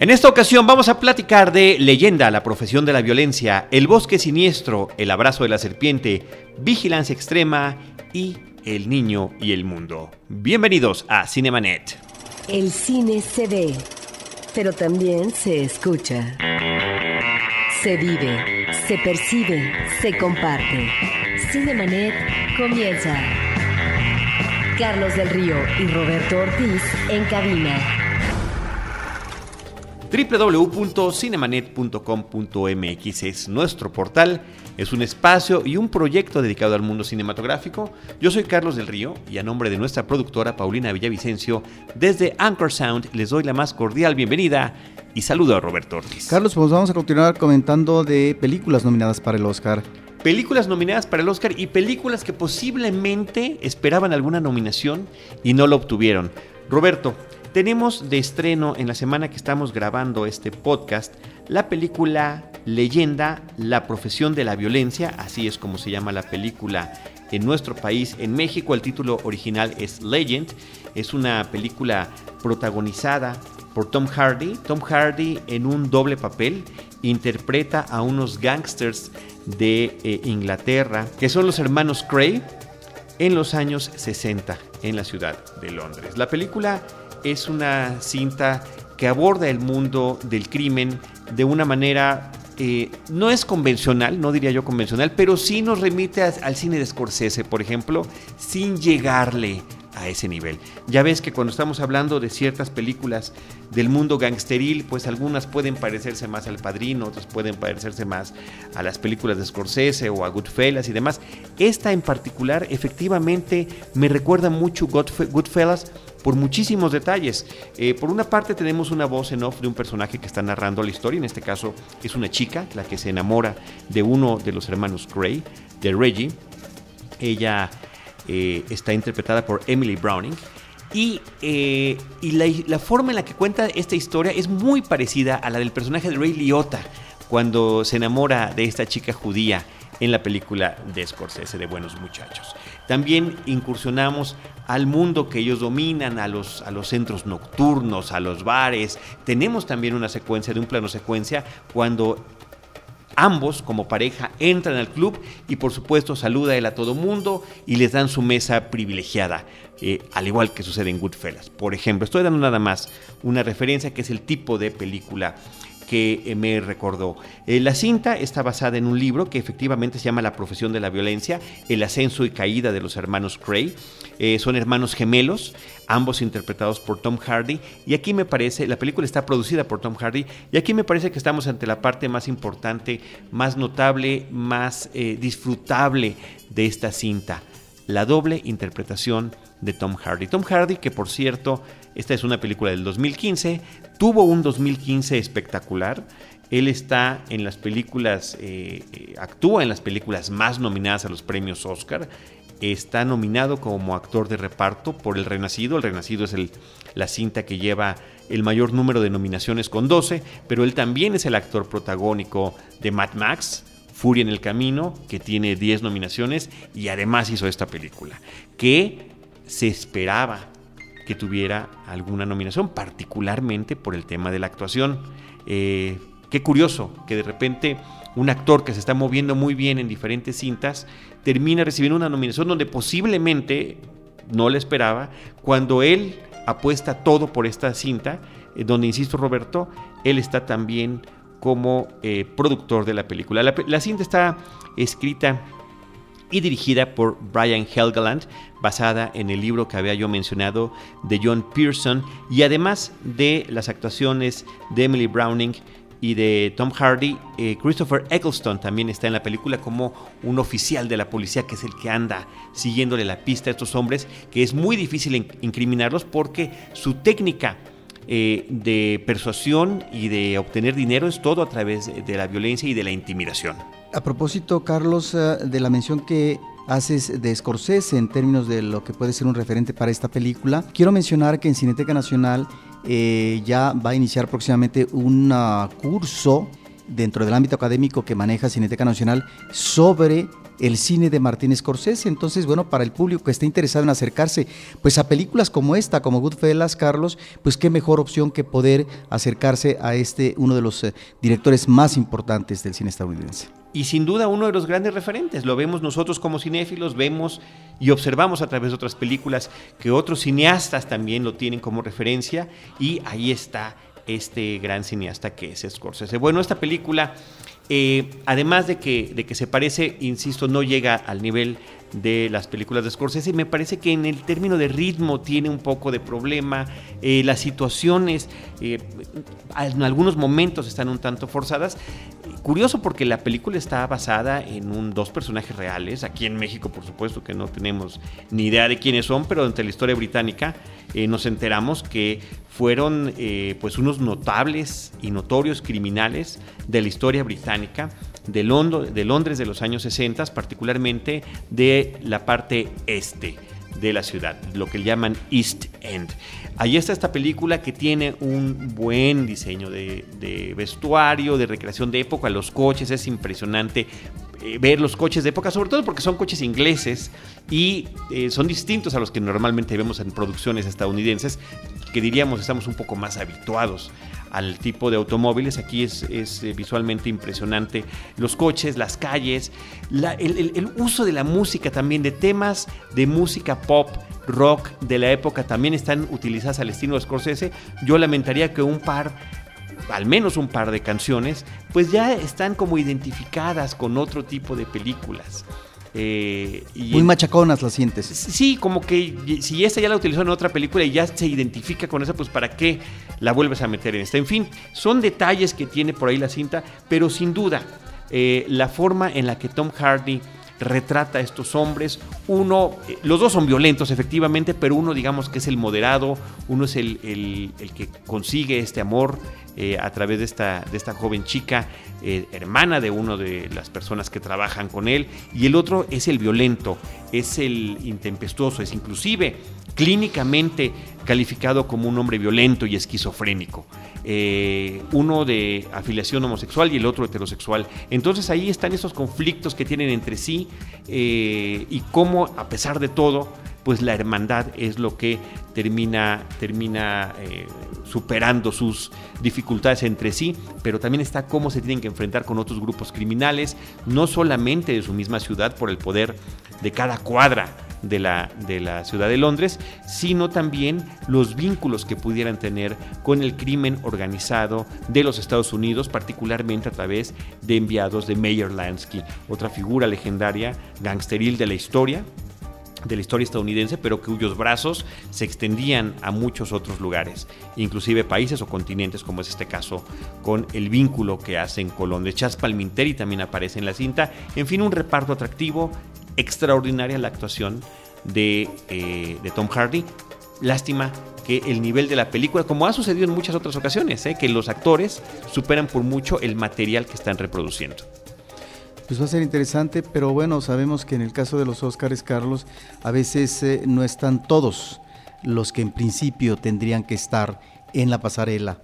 En esta ocasión vamos a platicar de Leyenda, la profesión de la violencia, El bosque siniestro, El abrazo de la serpiente, Vigilancia extrema y El niño y el mundo. Bienvenidos a Cinemanet. El cine se ve, pero también se escucha. Se vive, se percibe, se comparte. Cinemanet comienza. Carlos del Río y Roberto Ortiz en cabina www.cinemanet.com.mx es nuestro portal, es un espacio y un proyecto dedicado al mundo cinematográfico. Yo soy Carlos del Río y a nombre de nuestra productora Paulina Villavicencio, desde Anchor Sound les doy la más cordial bienvenida y saludo a Roberto Ortiz. Carlos, pues vamos a continuar comentando de películas nominadas para el Oscar. Películas nominadas para el Oscar y películas que posiblemente esperaban alguna nominación y no lo obtuvieron. Roberto, tenemos de estreno en la semana que estamos grabando este podcast la película Leyenda, la profesión de la violencia, así es como se llama la película en nuestro país. En México el título original es Legend, es una película protagonizada por Tom Hardy. Tom Hardy en un doble papel interpreta a unos gangsters de eh, Inglaterra, que son los hermanos Cray, en los años 60 en la ciudad de Londres. La película es una cinta que aborda el mundo del crimen de una manera eh, no es convencional, no diría yo convencional, pero sí nos remite al cine de Scorsese, por ejemplo, sin llegarle a ese nivel. Ya ves que cuando estamos hablando de ciertas películas del mundo gangsteril, pues algunas pueden parecerse más al Padrino, otras pueden parecerse más a las películas de Scorsese o a Goodfellas y demás. Esta en particular efectivamente me recuerda mucho Goodfellas por muchísimos detalles. Eh, por una parte tenemos una voz en off de un personaje que está narrando la historia, en este caso es una chica, la que se enamora de uno de los hermanos Gray, de Reggie. Ella eh, está interpretada por Emily Browning. Y, eh, la, la, forma en la que cuenta esta historia es muy parecida a la del personaje de Ray Liotta cuando se enamora de esta chica judía en la película de Scorsese de Buenos Muchachos. También incursionamos al mundo que ellos dominan, a los, a los centros nocturnos, a los bares. Tenemos también una secuencia de un plano secuencia cuando ambos como pareja entran al club y por supuesto saluda él a todo mundo y les dan su mesa privilegiada, eh, al igual que sucede en Goodfellas. Por ejemplo, estoy dando nada más una referencia que es el tipo de película que eh, me recordó. Eh, la cinta está basada en un libro que efectivamente se llama La profesión de la violencia, el ascenso y caída de los hermanos Cray. Eh, son hermanos gemelos, ambos interpretados por Tom Hardy. Y aquí me parece, la película está producida por Tom Hardy, y aquí me parece que estamos ante la parte más importante, más notable, más disfrutable de esta cinta. La doble interpretación de Tom Hardy. Tom Hardy, que por cierto, esta es una película del 2015, tuvo un 2015 espectacular. Él está en las películas, eh, eh, actúa en las películas más nominadas a los premios Oscar. Está nominado como actor de reparto por El Renacido. El Renacido es la cinta que lleva el mayor número de nominaciones con 12, pero él también es el actor protagónico de Mad Max, Furia en el Camino, que tiene 10 nominaciones y además hizo esta película, que se esperaba que tuviera alguna nominación, particularmente por el tema de la actuación. Eh, qué curioso que de repente un actor que se está moviendo muy bien en diferentes cintas termina recibiendo una nominación donde posiblemente no le esperaba, cuando él apuesta todo por esta cinta, eh, donde, insisto Roberto, él está también como eh, productor de la película. la cinta está escrita y dirigida por Brian Helgeland, basada en el libro que había yo mencionado de John Pearson, y además de las actuaciones de Emily Browning y de Tom Hardy, eh, Christopher Eccleston también está en la película como un oficial de la policía que es el que anda siguiéndole la pista a estos hombres, que es muy difícil incriminarlos porque su técnica eh, de persuasión y de obtener dinero es todo a través de la violencia y de la intimidación. A propósito, Carlos, eh, de la mención que haces de Scorsese en términos de lo que puede ser un referente para esta película, quiero mencionar que en Cineteca Nacional eh, ya va a iniciar próximamente un curso dentro del ámbito académico que maneja Cineteca Nacional sobre el cine de Martín Scorsese. Entonces, bueno, para el público que esté interesado en acercarse pues a películas como esta, como Goodfellas, Carlos, pues qué mejor opción que poder acercarse a este uno de los eh, directores más importantes del cine estadounidense. Y sin duda uno de los grandes referentes, lo vemos nosotros como cinéfilos, vemos y observamos a través de otras películas que otros cineastas también lo tienen como referencia y ahí está este gran cineasta que es Scorsese. Bueno, esta película, eh, además de que, de que se parece, insisto, no llega al nivel de las películas de Scorsese. Me parece que en el término de ritmo tiene un poco de problema. Eh, las situaciones eh, en algunos momentos están un tanto forzadas. Curioso porque la película está basada en un, dos personajes reales. Aquí en México, por supuesto, que no tenemos ni idea de quiénes son, pero entre la historia británica eh, nos enteramos que fueron pues unos notables y notorios criminales de la historia británica de, Londres de los años 60, particularmente de la parte este de la ciudad, lo que llaman East End. Ahí está esta película que tiene un buen diseño de, vestuario, de recreación de época, los coches, es impresionante eh, ver los coches de época, sobre todo porque son coches ingleses y eh, son distintos a los que normalmente vemos en producciones estadounidenses, que diríamos estamos un poco más habituados al tipo de automóviles. Aquí es, eh, visualmente impresionante. Los coches, las calles, el, uso de la música también, de temas de música pop, rock de la época también están utilizadas al estilo Scorsese. Yo lamentaría que un par al menos un par de canciones, pues ya están como identificadas con otro tipo de películas. Eh, Muy machaconas las sientes. Sí, como que si esta ya la utilizó en otra película y ya se identifica con esa, pues ¿para qué la vuelves a meter en esta? En fin, son detalles que tiene por ahí la cinta, pero sin duda, eh, la forma en la que Tom Hardy retrata a estos hombres. Uno, eh, los dos son violentos efectivamente, pero uno digamos que es el moderado, uno es el, el que consigue este amor eh, a través de esta, de esta joven chica, eh, hermana de una de las personas que trabajan con él, y el otro es el violento, es el intempestuoso, es inclusive clínicamente calificado como un hombre violento y esquizofrénico. Eh, uno de afiliación homosexual y el otro heterosexual. Entonces ahí están esos conflictos que tienen entre sí y cómo, a pesar de todo, pues la hermandad es lo que termina, termina eh, superando sus dificultades entre sí, pero también está cómo se tienen que enfrentar con otros grupos criminales, no solamente de su misma ciudad por el poder de cada cuadra de la, de la ciudad de Londres, sino también los vínculos que pudieran tener con el crimen organizado de los Estados Unidos, particularmente a través de enviados de Mayer Lansky, otra figura legendaria, gangsteril de la historia, de la historia estadounidense, pero cuyos brazos se extendían a muchos otros lugares, inclusive países o continentes, como es este caso con el vínculo que hacen Colón de Chas Palminteri también aparece en la cinta. En fin, un reparto atractivo, extraordinaria la actuación de, eh, de Tom Hardy. Lástima que el nivel de la película, como ha sucedido en muchas otras ocasiones, eh, que los actores superan por mucho el material que están reproduciendo. Pues va a ser interesante, pero bueno, sabemos que en el caso de los Óscares, Carlos, a veces eh, no están todos los que en principio tendrían que estar en la pasarela.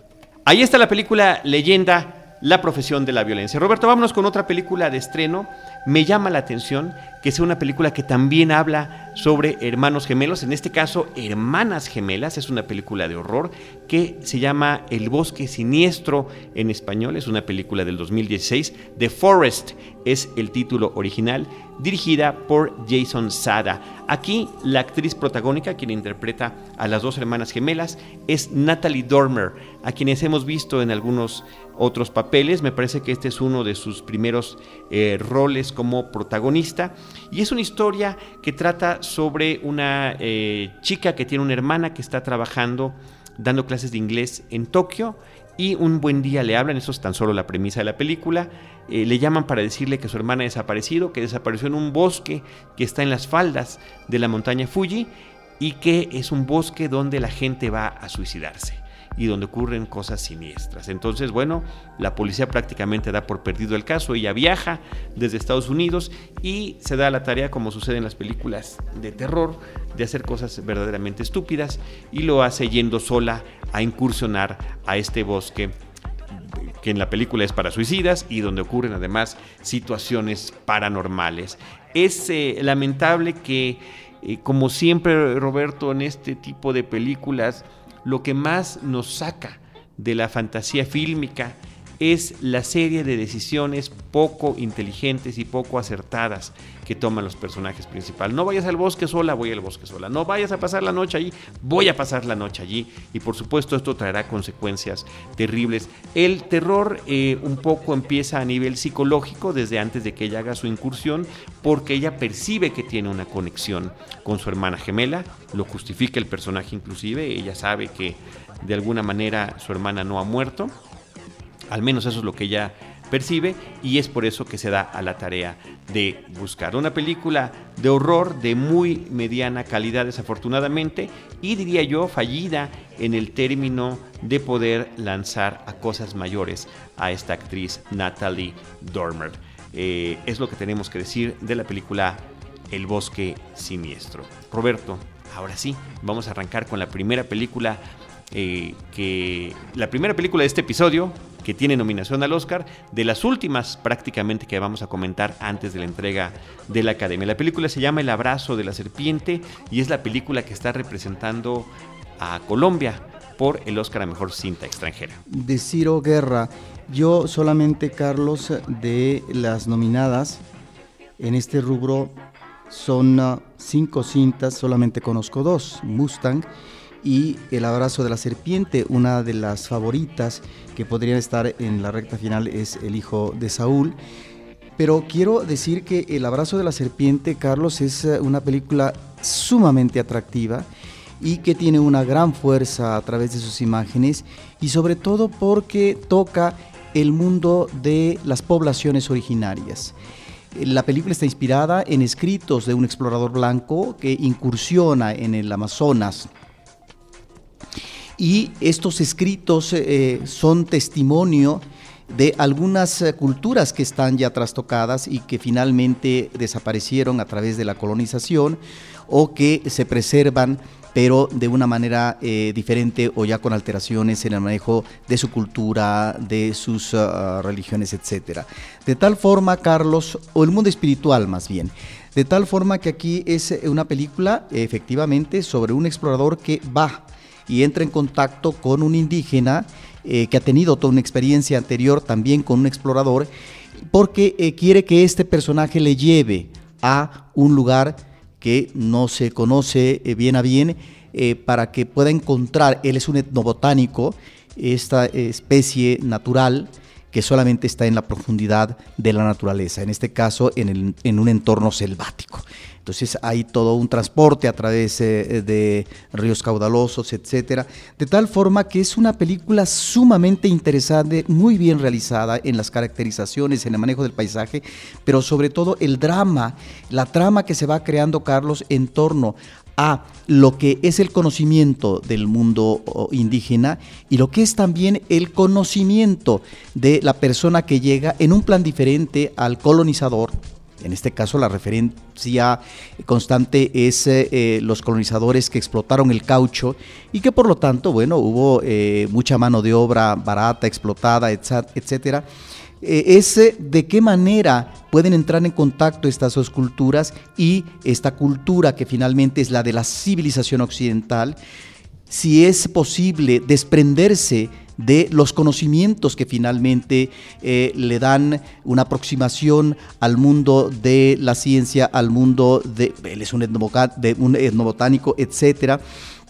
Ahí está la película Leyenda, la profesión de la violencia. Roberto, vámonos con otra película de estreno. Me llama la atención que sea una película que también habla sobre hermanos gemelos, en este caso hermanas gemelas, es una película de horror que se llama El bosque siniestro en español, es una película del 2016, The Forest es el título original, dirigida por Jason Sada. Aquí la actriz protagónica, quien interpreta a las dos hermanas gemelas, es Natalie Dormer, a quienes hemos visto en algunos otros papeles, me parece que este es uno de sus primeros eh, roles como protagonista. Y es una historia que trata sobre una eh, chica que tiene una hermana que está trabajando dando clases de inglés en Tokio y un buen día le hablan, eso es tan solo la premisa de la película, eh, le llaman para decirle que su hermana ha desaparecido, que desapareció en un bosque que está en las faldas de la montaña Fuji y que es un bosque donde la gente va a suicidarse y donde ocurren cosas siniestras. Entonces, bueno, la policía prácticamente da por perdido el caso, ella viaja desde Estados Unidos y se da la tarea, como sucede en las películas de terror, de hacer cosas verdaderamente estúpidas y lo hace yendo sola a incursionar a este bosque que en la película es para suicidas y donde ocurren además situaciones paranormales. Es eh, lamentable que, eh, como siempre Roberto, en este tipo de películas, lo que más nos saca de la fantasía fílmica es la serie de decisiones poco inteligentes y poco acertadas que toman los personajes principales. No vayas al bosque sola, voy al bosque sola. No vayas a pasar la noche allí, voy a pasar la noche allí. Y por supuesto esto traerá consecuencias terribles. El terror eh, un poco empieza a nivel psicológico desde antes de que ella haga su incursión, porque ella percibe que tiene una conexión con su hermana gemela, lo justifica el personaje inclusive, ella sabe que de alguna manera su hermana no ha muerto al menos eso es lo que ella percibe y es por eso que se da a la tarea de buscar una película de horror de muy mediana calidad desafortunadamente y diría yo fallida en el término de poder lanzar a cosas mayores a esta actriz Natalie Dormer. Eh, es lo que tenemos que decir de la película El bosque siniestro. Roberto, ahora sí, vamos a arrancar con la primera película eh, que la primera película de este episodio que tiene nominación al Oscar, de las últimas prácticamente que vamos a comentar antes de la entrega de la Academia. La película se llama El abrazo de la serpiente y es la película que está representando a Colombia por el Oscar a Mejor Cinta Extranjera. De Ciro Guerra, yo solamente, Carlos, de las nominadas en este rubro son ah, cinco cintas, solamente conozco dos, Mustang y El abrazo de la serpiente, una de las favoritas que podrían estar en la recta final es El hijo de Saúl. Pero quiero decir que El abrazo de la serpiente, Carlos, es eh, una película sumamente atractiva y que tiene una gran fuerza a través de sus imágenes y sobre todo porque toca el mundo de las poblaciones originarias. La película está inspirada en escritos de un explorador blanco que incursiona en el Amazonas y estos escritos eh, son testimonio de algunas eh, culturas que están ya trastocadas y que finalmente desaparecieron a través de la colonización o que se preservan pero de una manera eh, diferente o ya con alteraciones en el manejo de su cultura, de sus religiones, etc. De tal forma, Carlos, o el mundo espiritual más bien, de tal forma que aquí es una película efectivamente sobre un explorador que va y entra en contacto con un indígena eh, que ha tenido toda una experiencia anterior también con un explorador, porque eh, quiere que este personaje le lleve a un lugar que no se conoce eh, bien a bien, para que pueda encontrar, él es un etnobotánico, esta especie natural, que solamente está en la profundidad de la naturaleza, en este caso en, en un entorno selvático. Entonces hay todo un transporte a través eh, de ríos caudalosos, etcétera, de tal forma que es una película sumamente interesante, muy bien realizada en las caracterizaciones, en el manejo del paisaje, pero sobre todo el drama, la trama que se va creando Carlos en torno a lo que es el conocimiento del mundo indígena y lo que es también el conocimiento de la persona que llega en un plan diferente al colonizador en este caso la referencia constante es eh, eh, los colonizadores que explotaron el caucho y que por lo tanto, bueno, hubo eh, mucha mano de obra barata, explotada, etcétera. es de qué manera pueden entrar en contacto estas dos culturas y esta cultura que finalmente es la de la civilización occidental, si es posible desprenderse de los conocimientos que finalmente eh, le dan una aproximación al mundo de la ciencia, al mundo de, él es un, de un etnobotánico, etcétera,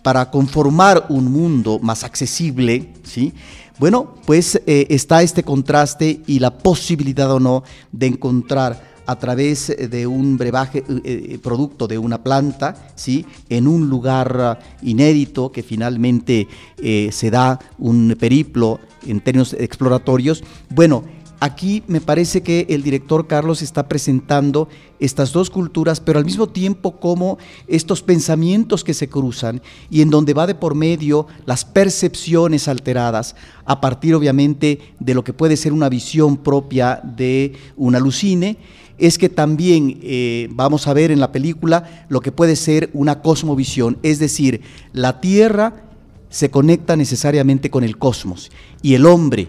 para conformar un mundo más accesible, ¿sí? Bueno, pues eh, está este contraste y la posibilidad o no de encontrar a través de un brebaje, eh, eh, producto de una planta, ¿sí? en un lugar inédito que finalmente eh, se da un periplo en términos exploratorios. Bueno, aquí me parece que el director Carlos está presentando estas dos culturas, pero al mismo tiempo como estos pensamientos que se cruzan y en donde va de por medio las percepciones alteradas, a partir obviamente de lo que puede ser una visión propia de un alucine es que también eh, vamos a ver en la película lo que puede ser una cosmovisión, es decir, la Tierra se conecta necesariamente con el cosmos y el hombre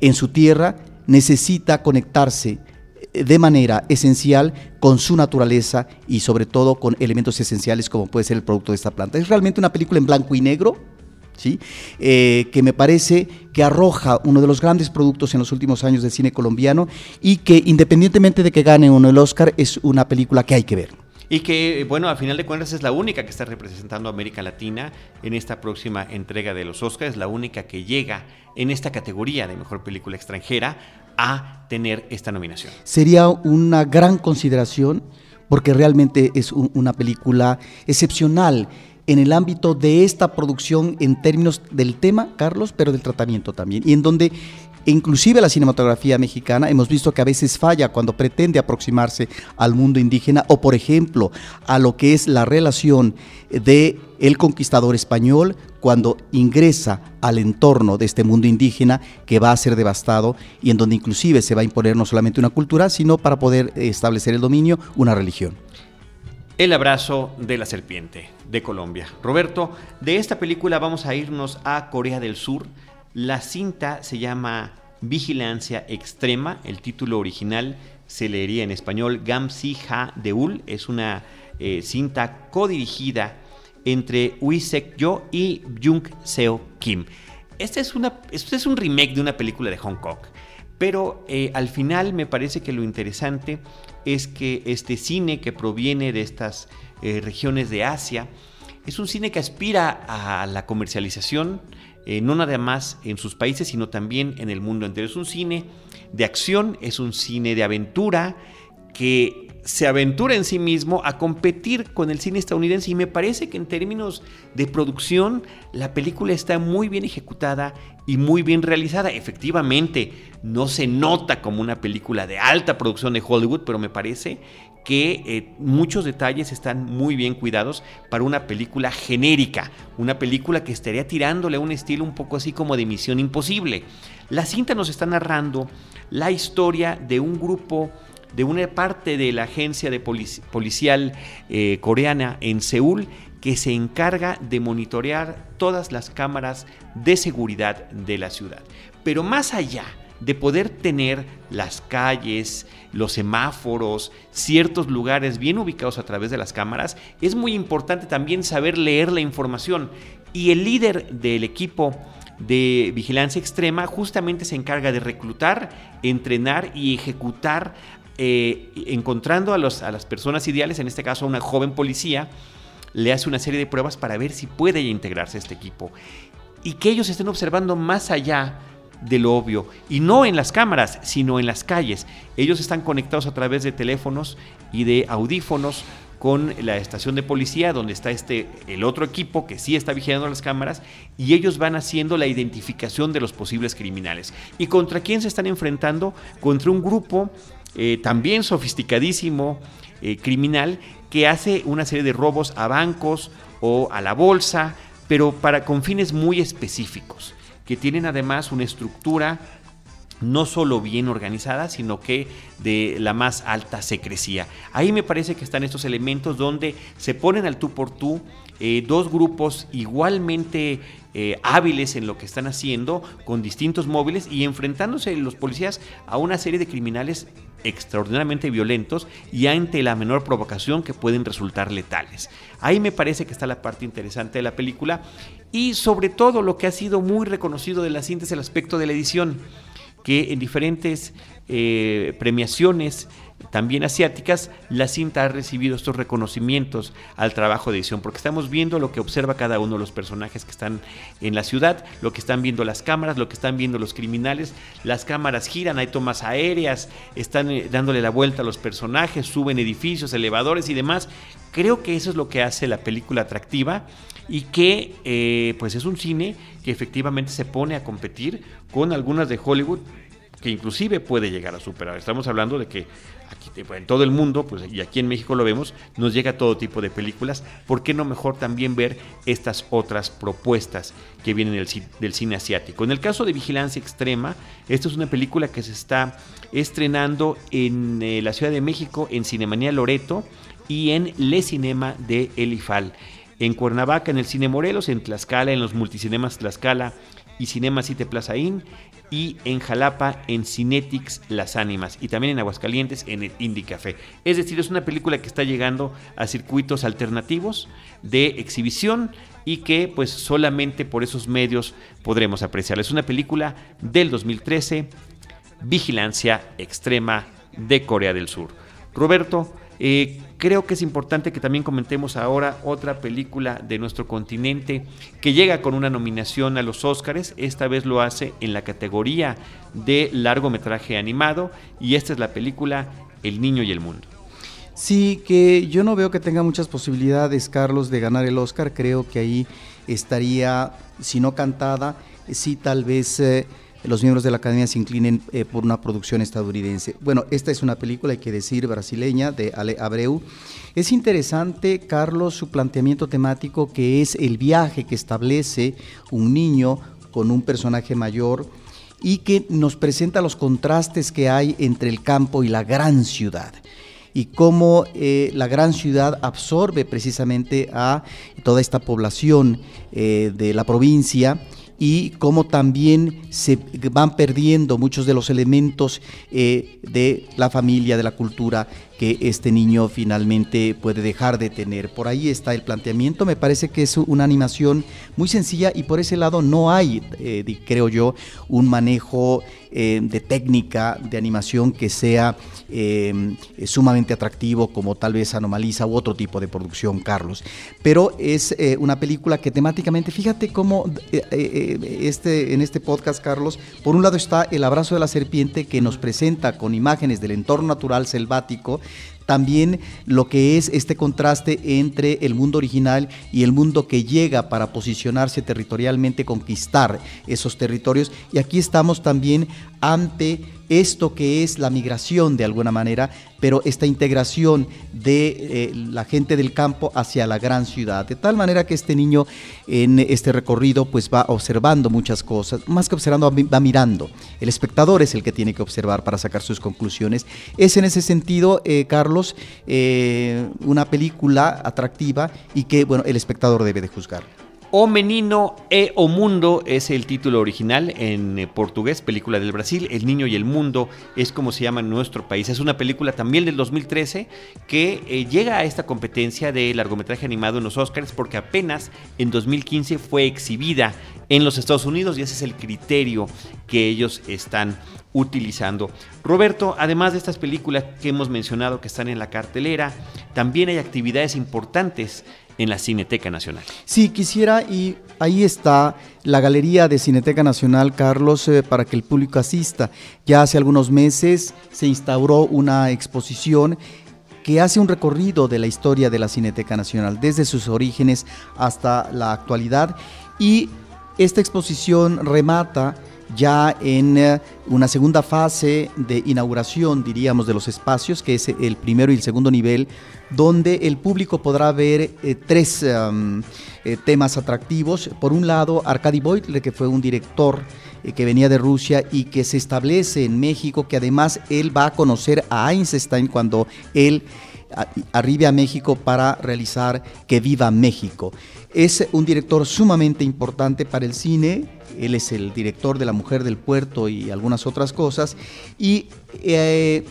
en su tierra, necesita conectarse de manera esencial con su naturaleza y sobre todo con elementos esenciales como puede ser el producto de esta planta. Es realmente una película en blanco y negro, ¿sí? Eh, que me parece que arroja uno de los grandes productos en los últimos años del cine colombiano y que independientemente de que gane uno el Oscar, es una película que hay que ver. Y que, bueno, a final de cuentas es la única que está representando a América Latina en esta próxima entrega de los Oscars, la única que llega en esta categoría de mejor película extranjera a tener esta nominación. Sería una gran consideración porque realmente es una película excepcional en el ámbito de esta producción en términos del tema, Carlos, pero del tratamiento también, y en donde inclusive la cinematografía mexicana hemos visto que a veces falla cuando pretende aproximarse al mundo indígena o por ejemplo a lo que es la relación de el conquistador español cuando ingresa al entorno de este mundo indígena que va a ser devastado y en donde inclusive se va a imponer no solamente una cultura, sino para poder establecer el dominio, una religión. El abrazo de la serpiente de Colombia. Roberto, de esta película vamos a irnos a Corea del Sur. La cinta se llama Vigilancia Extrema. El título original se leería en español Gamsi Ha Deul. Es una eh, cinta codirigida entre Wee Sek Yo y Jung Seo Kim. Este es, una, este es un remake de una película de Hong Kong. Pero eh, al final me parece que lo interesante es que este cine que proviene de estas eh, regiones de Asia es un cine que aspira a la comercialización, eh, no nada más en sus países, sino también en el mundo entero. Es un cine de acción, es un cine de aventura que se aventura en sí mismo a competir con el cine estadounidense y me parece que en términos de producción la película está muy bien ejecutada y muy bien realizada. Efectivamente, no se nota como una película de alta producción de Hollywood, pero me parece que eh, muchos detalles están muy bien cuidados para una película genérica, una película que estaría tirándole a un estilo un poco así como de Misión Imposible. La cinta nos está narrando la historia de un grupo de una parte de la agencia de policial eh, coreana en Seúl que se encarga de monitorear todas las cámaras de seguridad de la ciudad. Pero más allá de poder tener las calles, los semáforos, ciertos lugares bien ubicados a través de las cámaras, es muy importante también saber leer la información. Y el líder del equipo de vigilancia extrema justamente se encarga de reclutar, entrenar y ejecutar eh, encontrando a, las personas ideales, en este caso a una joven policía, le hace una serie de pruebas para ver si puede integrarse a este equipo. Y que ellos estén observando más allá de lo obvio. Y no en las cámaras, sino en las calles. Ellos están conectados a través de teléfonos y de audífonos con la estación de policía donde está este el otro equipo que sí está vigilando las cámaras y ellos van haciendo la identificación de los posibles criminales. ¿Y contra quién se están enfrentando? Contra un grupo eh, también sofisticadísimo eh, criminal que hace una serie de robos a bancos o a la bolsa, pero para con fines muy específicos, que tienen además una estructura no solo bien organizada, sino que de la más alta secrecía. Ahí me parece que están estos elementos donde se ponen al tú por tú eh, dos grupos igualmente eh, hábiles en lo que están haciendo, con distintos móviles y enfrentándose los policías a una serie de criminales extraordinariamente violentos y ante la menor provocación que pueden resultar letales. Ahí me parece que está la parte interesante de la película y sobre todo lo que ha sido muy reconocido de la cinta es el aspecto de la edición que en diferentes eh, premiaciones también asiáticas, la cinta ha recibido estos reconocimientos al trabajo de edición, porque estamos viendo lo que observa cada uno de los personajes que están en la ciudad, lo que están viendo las cámaras, lo que están viendo los criminales, las cámaras giran, hay tomas aéreas, están eh, dándole la vuelta a los personajes, suben edificios, elevadores y demás. Creo que eso es lo que hace la película atractiva y que eh, pues es un cine que efectivamente se pone a competir con algunas de Hollywood que inclusive puede llegar a superar. Estamos hablando de que en todo el mundo, pues y aquí en México lo vemos, nos llega todo tipo de películas. ¿Por qué no mejor también ver estas otras propuestas que vienen del, del cine asiático? En el caso de Vigilancia Extrema, esta es una película que se está estrenando en eh, la Ciudad de México, en Cinemanía Loreto y en Le Cinema de Elifal en Cuernavaca, en el Cine Morelos, en Tlaxcala, en los multicinemas Tlaxcala y Cinema Cite Plaza Inn, y en Jalapa en Cinetics Las Ánimas y también en Aguascalientes en el Indie Café. Es decir, es una película que está llegando a circuitos alternativos de exhibición y que pues solamente por esos medios podremos apreciar. Es una película del 2013, Vigilancia Extrema de Corea del Sur. Roberto, eh, creo que es importante que también comentemos ahora otra película de nuestro continente que llega con una nominación a los Óscares. Esta vez lo hace en la categoría de largometraje animado y esta es la película El Niño y el Mundo. Sí, que yo no veo que tenga muchas posibilidades, Carlos, de ganar el Oscar. Creo que ahí estaría, si no cantada, sí tal vez... Eh, los miembros de la academia se inclinen eh, por una producción estadounidense. Bueno, esta es una película, hay que decir, brasileña, de Ale Abreu. Es interesante, Carlos, su planteamiento temático, que es el viaje que establece un niño con un personaje mayor y que nos presenta los contrastes que hay entre el campo y la gran ciudad y cómo eh, la gran ciudad absorbe precisamente a toda esta población eh, de la provincia y cómo también se van perdiendo muchos de los elementos eh, de la familia, de la cultura que este niño finalmente puede dejar de tener. Por ahí está el planteamiento, me parece que es una animación muy sencilla y por ese lado no hay, eh, creo yo, un manejo eh, de técnica de animación que sea sumamente atractivo como tal vez Anomaliza u otro tipo de producción, Carlos. Pero es una película que temáticamente, fíjate cómo este, en este podcast, Carlos, por un lado está El abrazo de la serpiente que nos presenta con imágenes del entorno natural selvático también lo que es este contraste entre el mundo original y el mundo que llega para posicionarse territorialmente, conquistar esos territorios. Y aquí estamos también ante esto que es la migración de alguna manera, pero esta integración de eh, la gente del campo hacia la gran ciudad. De tal manera que este niño en este recorrido pues va observando muchas cosas, más que observando va mirando. El espectador es el que tiene que observar para sacar sus conclusiones. Es en ese sentido, eh, Carlos, eh, una película atractiva y que bueno, el espectador debe de juzgar. O Menino e O Mundo es el título original en eh, portugués, película del Brasil. El Niño y el Mundo es como se llama en nuestro país. Es una película también del 2013 que eh, llega a esta competencia de largometraje animado en los Oscars porque apenas en 2015 fue exhibida en los Estados Unidos y ese es el criterio que ellos están utilizando. Roberto, además de estas películas que hemos mencionado que están en la cartelera, también hay actividades importantes en la Cineteca Nacional. Sí, quisiera, y ahí está la Galería de Cineteca Nacional, Carlos, eh, para que el público asista. Ya hace algunos meses se instauró una exposición que hace un recorrido de la historia de la Cineteca Nacional, desde sus orígenes hasta la actualidad, y esta exposición remata ya en eh, una segunda fase de inauguración, diríamos, de los espacios, que es el primero y el segundo nivel, donde el público podrá ver eh, tres eh, temas atractivos. Por un lado, Arkady Beutler, que fue un director que venía de Rusia y que se establece en México, que además él va a conocer a Einstein cuando él arribe a México para realizar Que Viva México. Es un director sumamente importante para el cine, él es el director de La Mujer del Puerto y algunas otras cosas, y eh,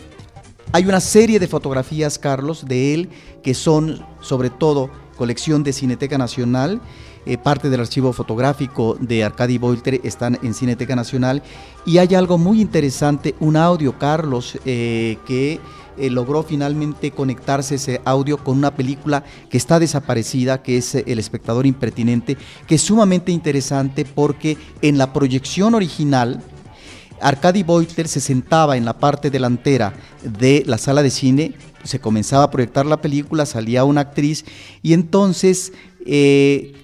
hay una serie de fotografías, Carlos, de él, que son sobre todo colección de Cineteca Nacional, eh, parte del archivo fotográfico de Arcadi Boilter están en Cineteca Nacional, y hay algo muy interesante, un audio, Carlos, eh, que eh, logró finalmente conectarse ese audio con una película que está desaparecida, que es eh, El espectador impertinente, que es sumamente interesante porque en la proyección original, Arcadi Boiter se sentaba en la parte delantera de la sala de cine, se comenzaba a proyectar la película, salía una actriz y entonces eh,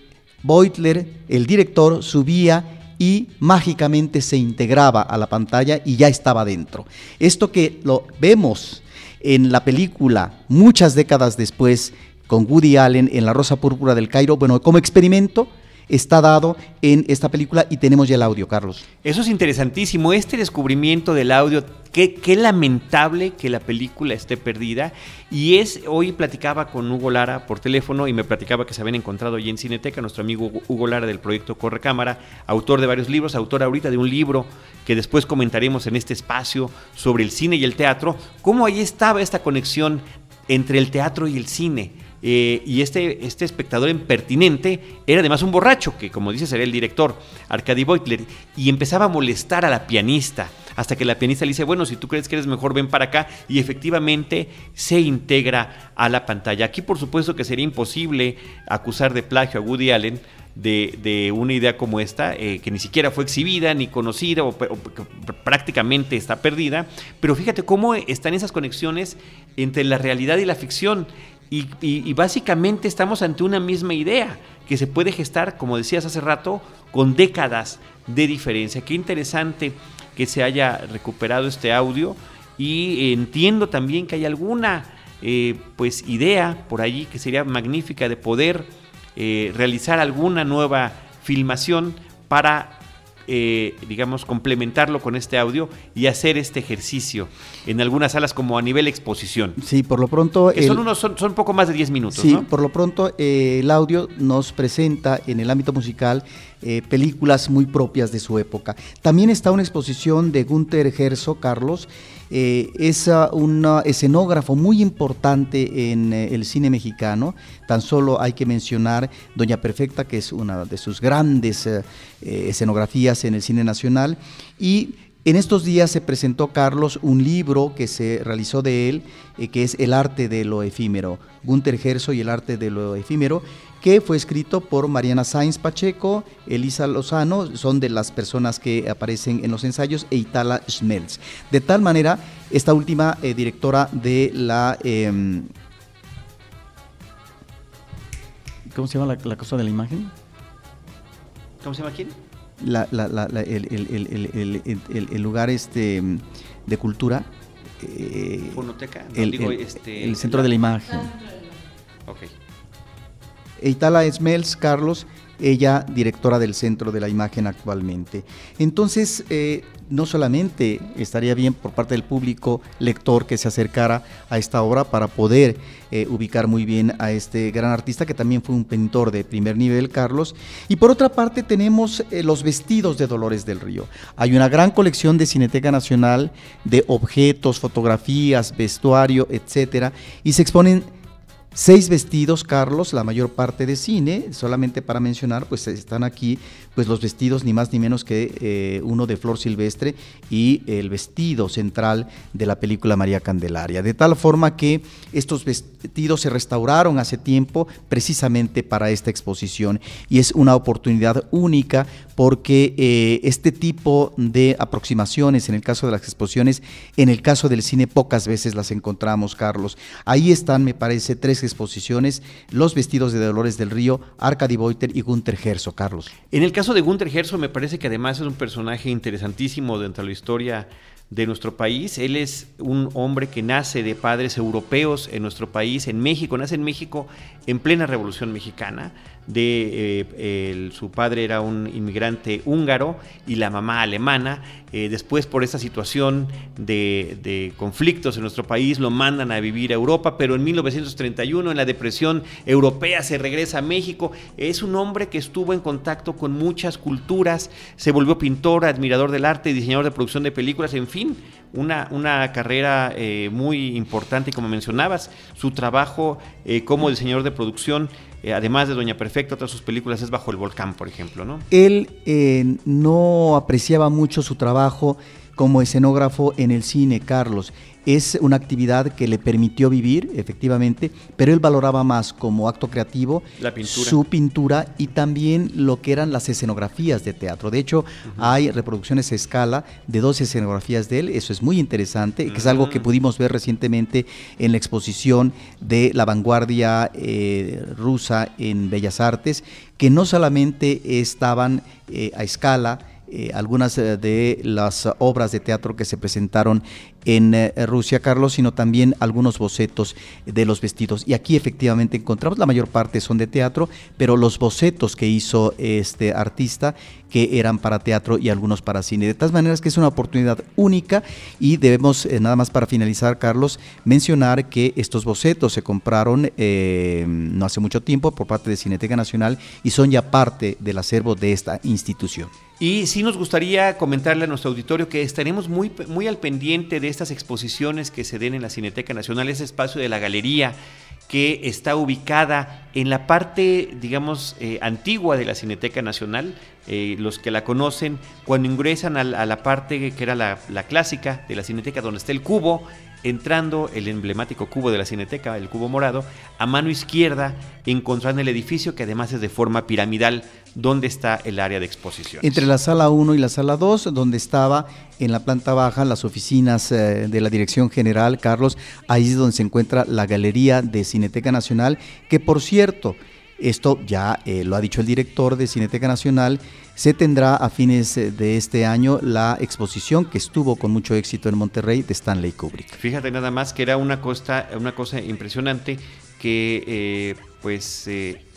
Beutler, el director, subía y mágicamente se integraba a la pantalla y ya estaba dentro. Esto que lo vemos en la película, muchas décadas después, con Woody Allen en La Rosa Púrpura del Cairo, bueno, como experimento, está dado en esta película y tenemos ya el audio, Carlos. Eso es interesantísimo, este descubrimiento del audio, qué, lamentable que la película esté perdida. Y es, hoy platicaba con Hugo Lara por teléfono y me platicaba que se habían encontrado allí en Cineteca, nuestro amigo Hugo Lara del proyecto Corre Cámara, autor de varios libros, autor ahorita de un libro que después comentaremos en este espacio sobre el cine y el teatro, cómo ahí estaba esta conexión entre el teatro y el cine eh, y este, este espectador impertinente era además un borracho, que como dice sería el director, Arkady Beutler, y empezaba a molestar a la pianista, hasta que la pianista le dice, bueno, si tú crees que eres mejor, ven para acá, y efectivamente se integra a la pantalla. Aquí por supuesto que sería imposible acusar de plagio a Woody Allen, de, una idea como esta, eh, que ni siquiera fue exhibida ni conocida o, prácticamente está perdida, pero fíjate cómo están esas conexiones entre la realidad y la ficción. Y, básicamente estamos ante una misma idea que se puede gestar, como decías hace rato, con décadas de diferencia. Qué interesante que se haya recuperado este audio y entiendo también que hay alguna eh, pues idea por allí que sería magnífica de poder eh, realizar alguna nueva filmación para eh, digamos, complementarlo con este audio y hacer este ejercicio en algunas salas como a nivel exposición. Sí, por lo pronto... son, unos, son, son, poco más de 10 minutos. Sí, por lo pronto eh, el audio nos presenta en el ámbito musical eh, películas muy propias de su época. También está una exposición de Gunther Herzog, Carlos, eh, es un escenógrafo muy importante en eh, el cine mexicano. Tan solo hay que mencionar Doña Perfecta, que es una de sus grandes escenografías en el cine nacional. Y en estos días se presentó, Carlos, un libro que se realizó de él, que es El arte de lo efímero, Gunther Gerso y el arte de lo efímero, que fue escrito por Mariana Sainz Pacheco, Elisa Lozano, son de las personas que aparecen en los ensayos, e Itala Schmelz. De tal manera, esta última eh, directora de la... Em, ¿Cómo se llama la, cosa de la imagen? ¿Cómo se llama quién? el, lugar este de cultura. Eh, Fonoteca, este, el, centro de la imagen. Ok. Eitala Smells, Carlos, ella directora del Centro de la Imagen actualmente. Entonces, eh, no solamente estaría bien por parte del público lector que se acercara a esta obra para poder eh, ubicar muy bien a este gran artista que también fue un pintor de primer nivel, Carlos. Y por otra parte tenemos eh, los vestidos de Dolores del Río. Hay una gran colección de Cineteca Nacional de objetos, fotografías, vestuario, etcétera, y se exponen Seis vestidos, Carlos, la mayor parte de cine, solamente para mencionar, pues están aquí pues los vestidos ni más ni menos que eh, uno de Flor Silvestre y el vestido central de la película María Candelaria. De tal forma que estos vestidos se restauraron hace tiempo precisamente para esta exposición y es una oportunidad única porque eh, este tipo de aproximaciones en el caso de las exposiciones, en el caso del cine pocas veces las encontramos, Carlos. Ahí están, me parece, tres exposiciones, Los vestidos de Dolores del Río, Arcadi Boiter y Gunther Gerso, Carlos. En el caso de Gunther Gerso me parece que además es un personaje interesantísimo dentro de la historia de nuestro país. Él es un hombre que nace de padres europeos en nuestro país, en México, nace en México en plena Revolución Mexicana. De, eh, su padre era un inmigrante húngaro y la mamá alemana. Eh, después, por esta situación de, de, conflictos en nuestro país, lo mandan a vivir a Europa, pero en 1931, en la depresión europea, se regresa a México. Es un hombre que estuvo en contacto con muchas culturas, se volvió pintor, admirador del arte, diseñador de producción de películas, en fin una, una carrera eh, muy importante, como mencionabas, su trabajo eh, como diseñador de producción, eh, además de Doña Perfecta, otras sus películas es Bajo el Volcán, por ejemplo, ¿no? Él no apreciaba mucho su trabajo como escenógrafo en el cine, Carlos. Es una actividad que le permitió vivir, efectivamente, pero él valoraba más como acto creativo su pintura y también lo que eran las escenografías de teatro. De hecho, hay reproducciones a escala de dos escenografías de él, eso es muy interesante, que es algo que pudimos ver recientemente en la exposición de la vanguardia eh, rusa en Bellas Artes, que no solamente estaban eh, a escala, eh, algunas de las obras de teatro que se presentaron en Rusia, Carlos, sino también algunos bocetos de los vestidos. Y aquí efectivamente encontramos, la mayor parte son de teatro, pero los bocetos que hizo este artista que eran para teatro y algunos para cine. De todas maneras que es una oportunidad única y debemos, eh, nada más para finalizar, Carlos, mencionar que estos bocetos se compraron eh, no hace mucho tiempo por parte de Cineteca Nacional y son ya parte del acervo de esta institución. Y sí nos gustaría comentarle a nuestro auditorio que estaremos muy, muy al pendiente de estas exposiciones que se den en la Cineteca Nacional, ese espacio de la galería que está ubicada en la parte, digamos, eh, antigua de la Cineteca Nacional. Eh, los que la conocen, cuando ingresan a, la parte que era la, la, clásica de la Cineteca, donde está el cubo, entrando el emblemático cubo de la Cineteca, el cubo morado, a mano izquierda encontrarán el edificio que además es de forma piramidal, donde está el área de exposición. Entre la sala 1 y la sala 2, donde estaba en la planta baja las oficinas eh, de la Dirección General, Carlos, ahí es donde se encuentra la Galería de Cineteca Nacional, que por cierto, esto ya eh, lo ha dicho el director de Cineteca Nacional. Se tendrá a fines eh, de este año la exposición que estuvo con mucho éxito en Monterrey de Stanley Kubrick. Fíjate nada más que era una, cosa, una cosa impresionante que eh, pues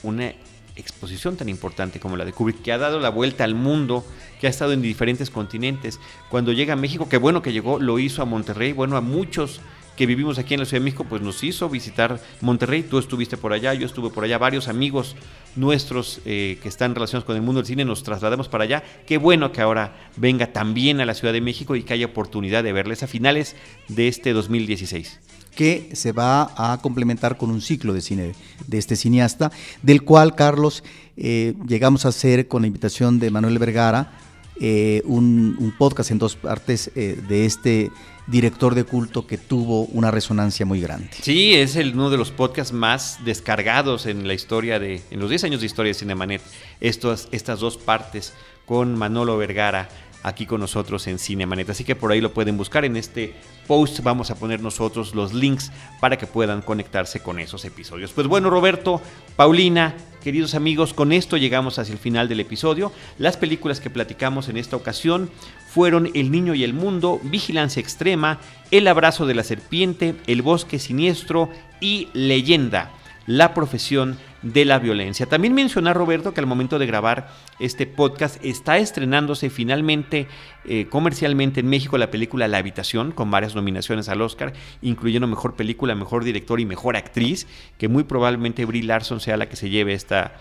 una exposición tan importante como la de Kubrick, que ha dado la vuelta al mundo, que ha estado en diferentes continentes. Cuando llega a México, qué bueno que llegó, lo hizo a Monterrey, bueno, a muchos que vivimos aquí en la Ciudad de México, pues nos hizo visitar Monterrey. Tú estuviste por allá, yo estuve por allá, varios amigos nuestros eh, que están relacionados con el mundo del cine nos trasladamos para allá. Qué bueno que ahora venga también a la Ciudad de México y que haya oportunidad de verles a finales de este 2016 que se va a complementar con un ciclo de cine de este cineasta, del cual, Carlos, eh, llegamos a hacer con la invitación de Manuel Vergara eh, un, podcast en dos partes de este director de culto que tuvo una resonancia muy grande. Sí, es el, uno de los podcasts más descargados en la historia de, en los 10 años de historia de Cinemanet, estos, estas dos partes con Manolo Vergara aquí con nosotros en Cinemanet. Así que por ahí lo pueden buscar. En este post vamos a poner nosotros los links para que puedan conectarse con esos episodios. Pues bueno, Roberto, Paulina, queridos amigos, con esto llegamos hacia el final del episodio. Las películas que platicamos en esta ocasión fueron El Niño y el Mundo, Vigilancia Extrema, El Abrazo de la Serpiente, El Bosque Siniestro y Leyenda, la profesión de la violencia. También mencionar, Roberto, que al momento de grabar este podcast está estrenándose finalmente eh, comercialmente en México la película La Habitación, con varias nominaciones al Oscar, incluyendo Mejor Película, Mejor Director y Mejor Actriz, que muy probablemente Brie Larson sea la que se lleve esta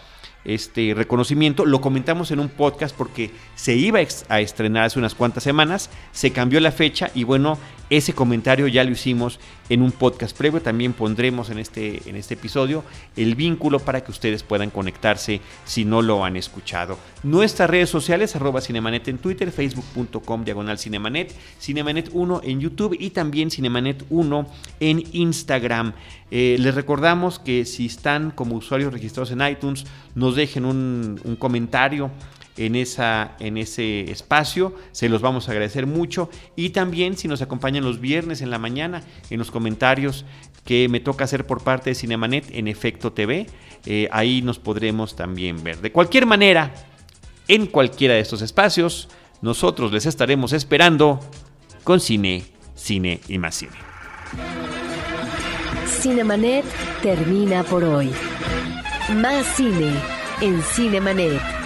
este reconocimiento. Lo comentamos en un podcast porque se iba a estrenar hace unas cuantas semanas, se cambió la fecha y bueno, ese comentario ya lo hicimos en un podcast previo. También pondremos en este, en este episodio el vínculo para que ustedes puedan conectarse si no lo han escuchado. Nuestras redes sociales, arroba Cinemanet en Twitter, facebook.com diagonal Cinemanet, Cinemanet 1 en YouTube y también Cinemanet 1 en Instagram. Eh, les recordamos que si están como usuarios registrados en iTunes, nos dejen un comentario en, esa, en ese espacio. Se los vamos a agradecer mucho. Y también si nos acompañan los viernes en la mañana en los comentarios que me toca hacer por parte de Cinemanet en Efecto TV, eh, ahí nos podremos también ver. De cualquier manera, en cualquiera de estos espacios, nosotros les estaremos esperando con cine, cine y más cine. Cinemanet termina por hoy. Más cine en Cinemanet.